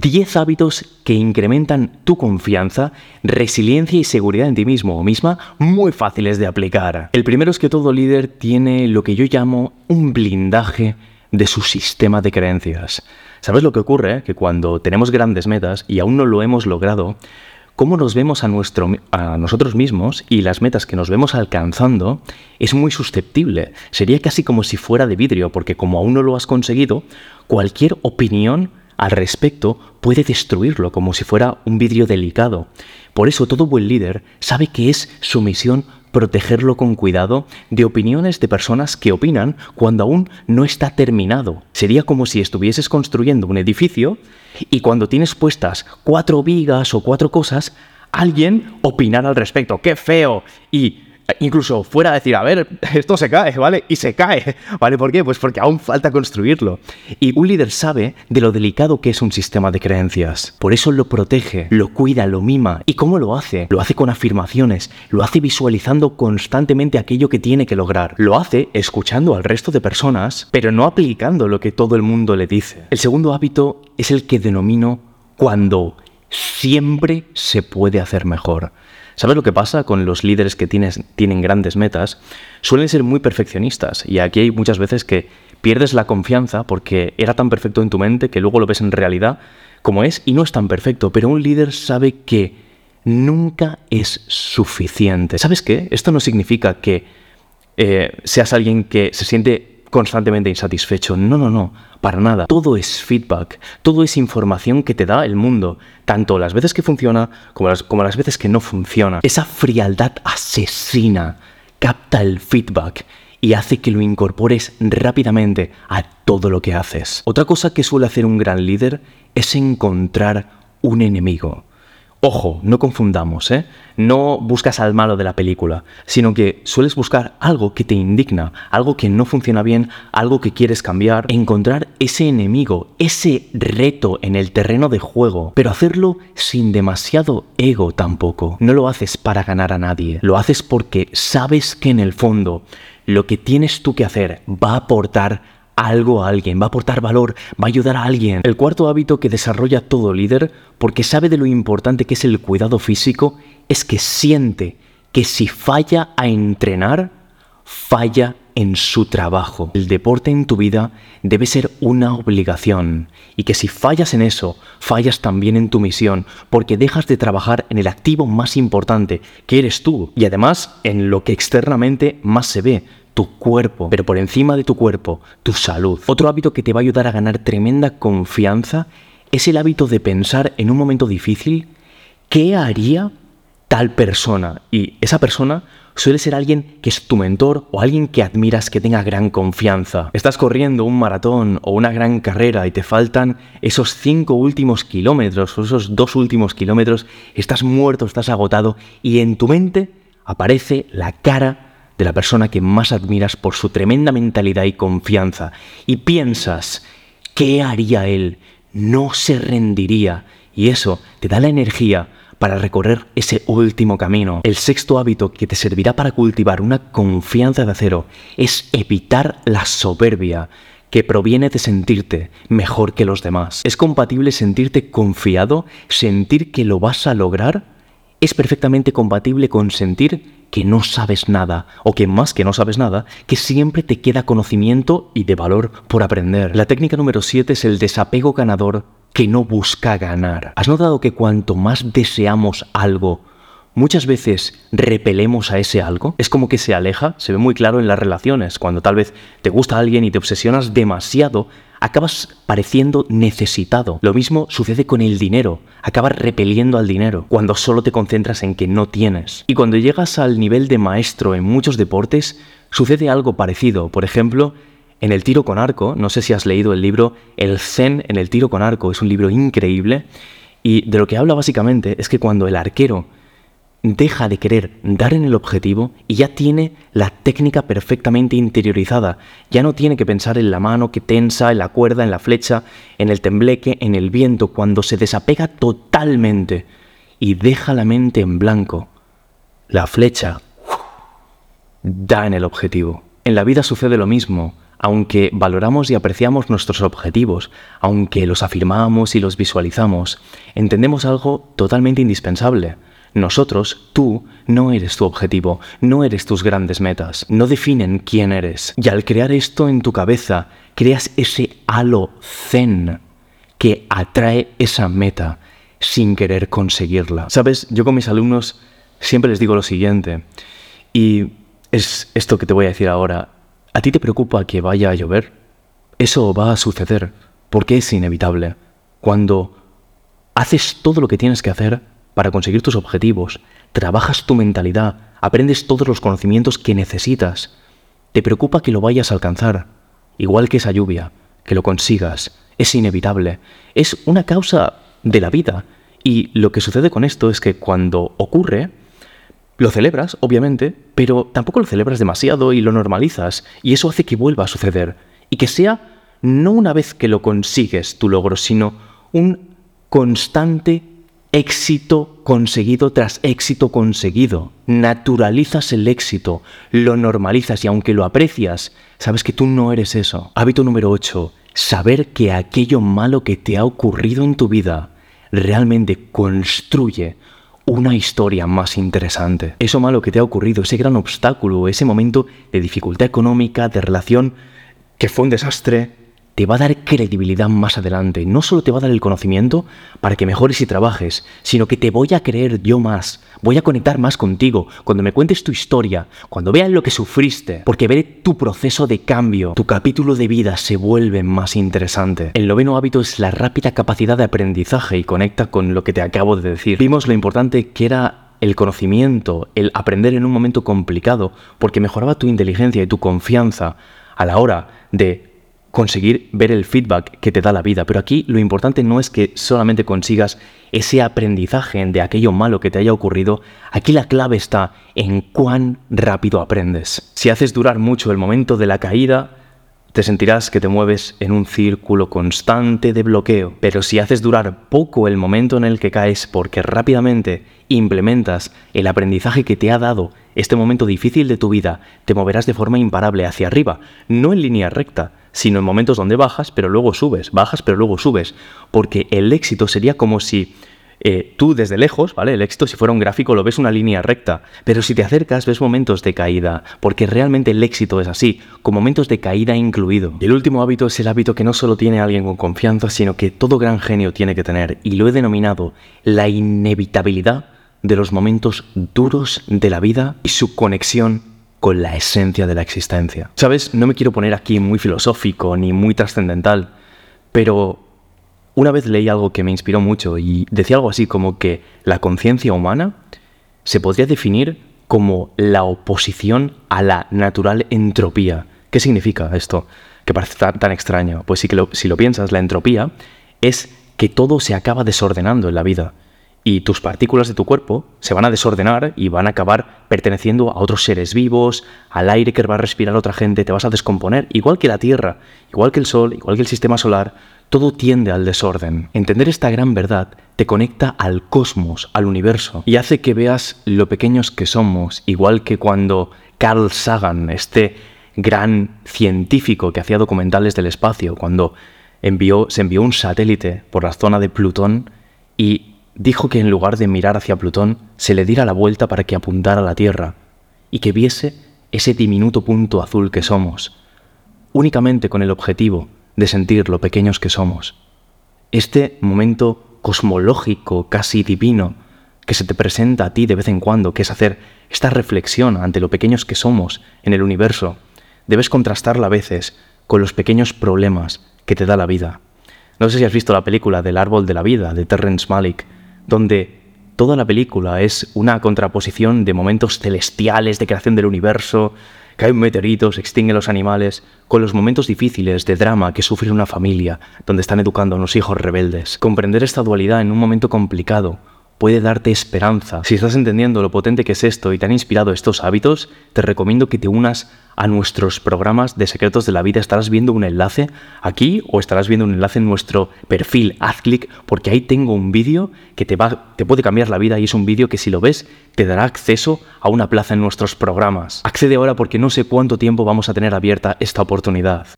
10 hábitos que incrementan tu confianza, resiliencia y seguridad en ti mismo o misma muy fáciles de aplicar. El primero es que todo líder tiene lo que yo llamo un blindaje de su sistema de creencias. ¿Sabes lo que ocurre? Que cuando tenemos grandes metas y aún no lo hemos logrado, cómo nos vemos a, nuestro, a nosotros mismos y las metas que nos vemos alcanzando es muy susceptible. Sería casi como si fuera de vidrio, porque como aún no lo has conseguido, cualquier opinión al respecto puede destruirlo como si fuera un vidrio delicado. Por eso todo buen líder sabe que es su misión protegerlo con cuidado de opiniones de personas que opinan cuando aún no está terminado. Sería como si estuvieses construyendo un edificio y cuando tienes puestas cuatro vigas o cuatro cosas, alguien opinara al respecto. ¡Qué feo! Y incluso fuera a decir, a ver, esto se cae, ¿vale? Y se cae, ¿vale? ¿Por qué? Pues porque aún falta construirlo. Y un líder sabe de lo delicado que es un sistema de creencias. Por eso lo protege, lo cuida, lo mima. ¿Y cómo lo hace? Lo hace con afirmaciones, lo hace visualizando constantemente aquello que tiene que lograr. Lo hace escuchando al resto de personas, pero no aplicando lo que todo el mundo le dice. El segundo hábito es el que denomino cuando siempre se puede hacer mejor. ¿Sabes lo que pasa con los líderes que tienen grandes metas? Suelen ser muy perfeccionistas y aquí hay muchas veces que pierdes la confianza porque era tan perfecto en tu mente que luego lo ves en realidad como es y no es tan perfecto, pero un líder sabe que nunca es suficiente. ¿Sabes qué? Esto no significa que eh, seas alguien que se siente constantemente insatisfecho. No, no, no, para nada. Todo es feedback, todo es información que te da el mundo, tanto las veces que funciona como las, como las veces que no funciona. Esa frialdad asesina capta el feedback y hace que lo incorpores rápidamente a todo lo que haces. Otra cosa que suele hacer un gran líder es encontrar un enemigo. Ojo, no confundamos, ¿eh? No buscas al malo de la película, sino que sueles buscar algo que te indigna, algo que no funciona bien, algo que quieres cambiar, encontrar ese enemigo, ese reto en el terreno de juego, pero hacerlo sin demasiado ego tampoco. No lo haces para ganar a nadie, lo haces porque sabes que en el fondo lo que tienes tú que hacer va a aportar algo a alguien, va a aportar valor, va a ayudar a alguien. El cuarto hábito que desarrolla todo líder, porque sabe de lo importante que es el cuidado físico, es que siente que si falla a entrenar, falla en su trabajo. El deporte en tu vida debe ser una obligación y que si fallas en eso, fallas también en tu misión, porque dejas de trabajar en el activo más importante, que eres tú, y además en lo que externamente más se ve, tu cuerpo, pero por encima de tu cuerpo, tu salud. Otro hábito que te va a ayudar a ganar tremenda confianza es el hábito de pensar en un momento difícil qué haría tal persona. Y esa persona suele ser alguien que es tu mentor o alguien que admiras que tenga gran confianza. Estás corriendo un maratón o una gran carrera y te faltan esos cinco últimos kilómetros o esos dos últimos kilómetros, estás muerto, estás agotado y en tu mente aparece la cara de la persona que más admiras por su tremenda mentalidad y confianza, y piensas, ¿qué haría él? No se rendiría, y eso te da la energía para recorrer ese último camino. El sexto hábito que te servirá para cultivar una confianza de acero es evitar la soberbia que proviene de sentirte mejor que los demás. ¿Es compatible sentirte confiado, sentir que lo vas a lograr? Es perfectamente compatible con sentir que no sabes nada, o que más que no sabes nada, que siempre te queda conocimiento y de valor por aprender. La técnica número 7 es el desapego ganador que no busca ganar. ¿Has notado que cuanto más deseamos algo, muchas veces repelemos a ese algo? Es como que se aleja, se ve muy claro en las relaciones, cuando tal vez te gusta alguien y te obsesionas demasiado acabas pareciendo necesitado. Lo mismo sucede con el dinero, acabas repeliendo al dinero cuando solo te concentras en que no tienes. Y cuando llegas al nivel de maestro en muchos deportes, sucede algo parecido. Por ejemplo, en el tiro con arco, no sé si has leído el libro El Zen en el tiro con arco, es un libro increíble, y de lo que habla básicamente es que cuando el arquero deja de querer dar en el objetivo y ya tiene la técnica perfectamente interiorizada. Ya no tiene que pensar en la mano que tensa, en la cuerda, en la flecha, en el tembleque, en el viento, cuando se desapega totalmente y deja la mente en blanco. La flecha da en el objetivo. En la vida sucede lo mismo. aunque valoramos y apreciamos nuestros objetivos, aunque los afirmamos y los visualizamos, entendemos algo totalmente indispensable. Nosotros, tú, no eres tu objetivo, no eres tus grandes metas, no definen quién eres. Y al crear esto en tu cabeza, creas ese halo zen que atrae esa meta sin querer conseguirla. Sabes, yo con mis alumnos siempre les digo lo siguiente, y es esto que te voy a decir ahora. ¿A ti te preocupa que vaya a llover? Eso va a suceder, porque es inevitable. Cuando haces todo lo que tienes que hacer para conseguir tus objetivos, trabajas tu mentalidad, aprendes todos los conocimientos que necesitas, te preocupa que lo vayas a alcanzar, igual que esa lluvia, que lo consigas, es inevitable, es una causa de la vida. Y lo que sucede con esto es que cuando ocurre, lo celebras, obviamente, pero tampoco lo celebras demasiado y lo normalizas, y eso hace que vuelva a suceder, y que sea no una vez que lo consigues tu logro, sino un constante éxito conseguido tras éxito conseguido. Naturalizas el éxito, lo normalizas y aunque lo aprecias, sabes que tú no eres eso. Hábito número 8. Saber que aquello malo que te ha ocurrido en tu vida realmente construye una historia más interesante. Eso malo que te ha ocurrido, ese gran obstáculo, ese momento de dificultad económica, de relación que fue un desastre, te va a dar credibilidad más adelante. No solo te va a dar el conocimiento para que mejores y trabajes, sino que te voy a creer yo más, voy a conectar más contigo cuando me cuentes tu historia, cuando vean lo que sufriste, porque veré tu proceso de cambio, tu capítulo de vida se vuelve más interesante. El noveno hábito es la rápida capacidad de aprendizaje y conecta con lo que te acabo de decir. Vimos lo importante que era el conocimiento, el aprender en un momento complicado, porque mejoraba tu inteligencia y tu confianza a la hora de conseguir ver el feedback que te da la vida. Pero aquí lo importante no es que solamente consigas ese aprendizaje de aquello malo que te haya ocurrido. Aquí la clave está en cuán rápido aprendes. Si haces durar mucho el momento de la caída, te sentirás que te mueves en un círculo constante de bloqueo. Pero si haces durar poco el momento en el que caes porque rápidamente implementas el aprendizaje que te ha dado este momento difícil de tu vida, te moverás de forma imparable hacia arriba, no en línea recta, sino en momentos donde bajas, pero luego subes, bajas, pero luego subes, porque el éxito sería como si eh, tú desde lejos, ¿vale? El éxito si fuera un gráfico lo ves una línea recta, pero si te acercas ves momentos de caída, porque realmente el éxito es así, con momentos de caída incluido. Y el último hábito es el hábito que no solo tiene alguien con confianza, sino que todo gran genio tiene que tener, y lo he denominado la inevitabilidad de los momentos duros de la vida y su conexión con la esencia de la existencia. Sabes, no me quiero poner aquí muy filosófico ni muy trascendental, pero una vez leí algo que me inspiró mucho y decía algo así como que la conciencia humana se podría definir como la oposición a la natural entropía. ¿Qué significa esto? Que parece tan, extraño. Pues sí que si lo piensas, la entropía es que todo se acaba desordenando en la vida y tus partículas de tu cuerpo se van a desordenar y van a acabar perteneciendo a otros seres vivos, al aire que va a respirar otra gente, te vas a descomponer, igual que la Tierra, igual que el Sol, igual que el sistema solar, todo tiende al desorden. Entender esta gran verdad te conecta al cosmos, al universo, y hace que veas lo pequeños que somos, igual que cuando Carl Sagan, este gran científico que hacía documentales del espacio, cuando envió, se envió un satélite por la zona de Plutón y dijo que en lugar de mirar hacia Plutón, se le diera la vuelta para que apuntara a la Tierra y que viese ese diminuto punto azul que somos, únicamente con el objetivo de sentir lo pequeños que somos. Este momento cosmológico, casi divino, que se te presenta a ti de vez en cuando, que es hacer esta reflexión ante lo pequeños que somos en el universo, debes contrastarla a veces con los pequeños problemas que te da la vida. No sé si has visto la película del árbol de la vida de Terrence Malick, donde toda la película es una contraposición de momentos celestiales de creación del universo, cae un meteorito, se extinguen los animales, con los momentos difíciles de drama que sufre una familia, donde están educando a unos hijos rebeldes. Comprender esta dualidad en un momento complicado puede darte esperanza. Si estás entendiendo lo potente que es esto y te han inspirado estos hábitos, te recomiendo que te unas a nuestros programas de secretos de la vida. Estarás viendo un enlace aquí o estarás viendo un enlace en nuestro perfil. Haz clic porque ahí tengo un vídeo que te, va, te puede cambiar la vida y es un vídeo que si lo ves te dará acceso a una plaza en nuestros programas. Accede ahora porque no sé cuánto tiempo vamos a tener abierta esta oportunidad.